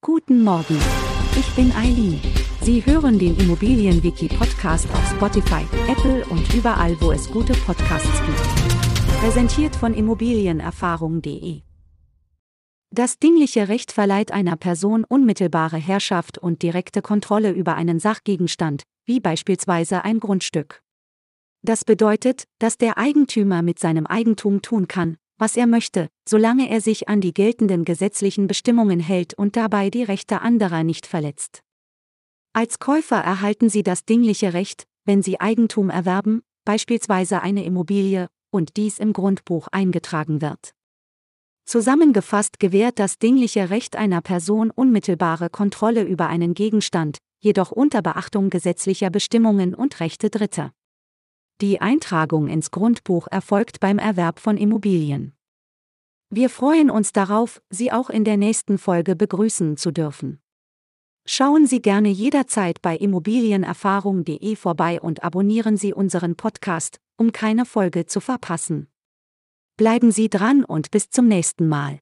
Guten Morgen. Ich bin Eileen. Sie hören den Immobilienwiki-Podcast auf Spotify, Apple und überall, wo es gute Podcasts gibt. Präsentiert von Immobilienerfahrung.de. Das dingliche Recht verleiht einer Person unmittelbare Herrschaft und direkte Kontrolle über einen Sachgegenstand, wie beispielsweise ein Grundstück. Das bedeutet, dass der Eigentümer mit seinem Eigentum tun kann, was er möchte, solange er sich an die geltenden gesetzlichen Bestimmungen hält und dabei die Rechte anderer nicht verletzt. Als Käufer erhalten Sie das dingliche Recht, wenn Sie Eigentum erwerben, beispielsweise eine Immobilie, und dies im Grundbuch eingetragen wird. Zusammengefasst gewährt das dingliche Recht einer Person unmittelbare Kontrolle über einen Gegenstand, jedoch unter Beachtung gesetzlicher Bestimmungen und Rechte Dritter. Die Eintragung ins Grundbuch erfolgt beim Erwerb von Immobilien. Wir freuen uns darauf, Sie auch in der nächsten Folge begrüßen zu dürfen. Schauen Sie gerne jederzeit bei immobilienerfahrung.de vorbei und abonnieren Sie unseren Podcast, um keine Folge zu verpassen. Bleiben Sie dran und bis zum nächsten Mal.